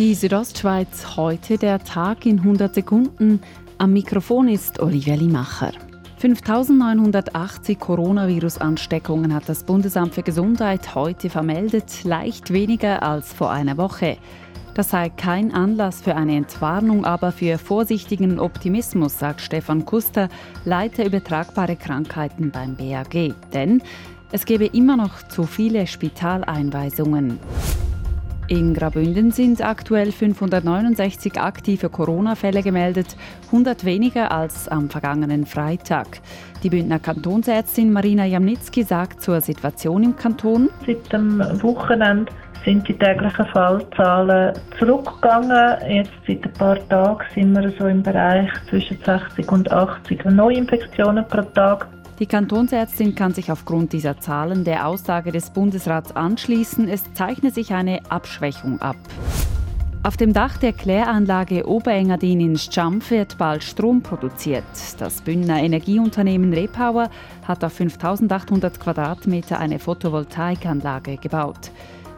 Die Südostschweiz heute der Tag in 100 Sekunden. Am Mikrofon ist Olivia Limacher. 5.980 Coronavirus-Ansteckungen hat das Bundesamt für Gesundheit heute vermeldet, leicht weniger als vor einer Woche. Das sei kein Anlass für eine Entwarnung, aber für vorsichtigen Optimismus, sagt Stefan Kuster, Leiter übertragbare Krankheiten beim BAG. Denn es gebe immer noch zu viele Spitaleinweisungen. In Grabünden sind aktuell 569 aktive Corona-Fälle gemeldet, 100 weniger als am vergangenen Freitag. Die Bündner Kantonsärztin Marina Jamnitzki sagt zur Situation im Kanton. Seit dem Wochenende sind die täglichen Fallzahlen zurückgegangen. Jetzt seit ein paar Tagen sind wir so im Bereich zwischen 60 und 80 Neuinfektionen pro Tag. Die Kantonsärztin kann sich aufgrund dieser Zahlen der Aussage des Bundesrats anschließen, es zeichne sich eine Abschwächung ab. Auf dem Dach der Kläranlage Oberengadin in Schampf wird bald Strom produziert. Das Bündner Energieunternehmen Repower hat auf 5800 Quadratmeter eine Photovoltaikanlage gebaut.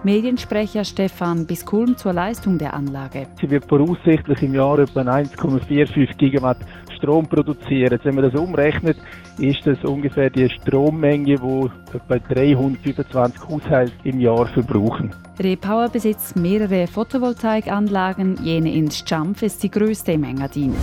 Mediensprecher Stefan Biskulm zur Leistung der Anlage. Sie wird voraussichtlich im Jahr etwa 1,45 Gigawatt Strom produzieren. Wenn man das umrechnet, ist das ungefähr die Strommenge, die etwa 325 Haushalte im Jahr verbrauchen. Repower besitzt mehrere Photovoltaikanlagen. Jene in Schampf ist die größte im Engadin.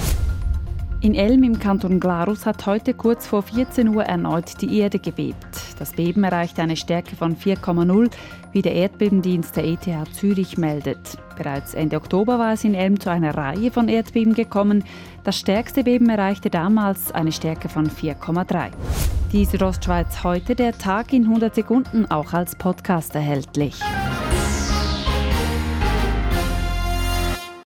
In Elm im Kanton Glarus hat heute kurz vor 14 Uhr erneut die Erde gebebt. Das Beben erreichte eine Stärke von 4,0, wie der Erdbebendienst der ETH Zürich meldet. Bereits Ende Oktober war es in Elm zu einer Reihe von Erdbeben gekommen. Das stärkste Beben erreichte damals eine Stärke von 4,3. Die Südostschweiz heute der Tag in 100 Sekunden auch als Podcast erhältlich.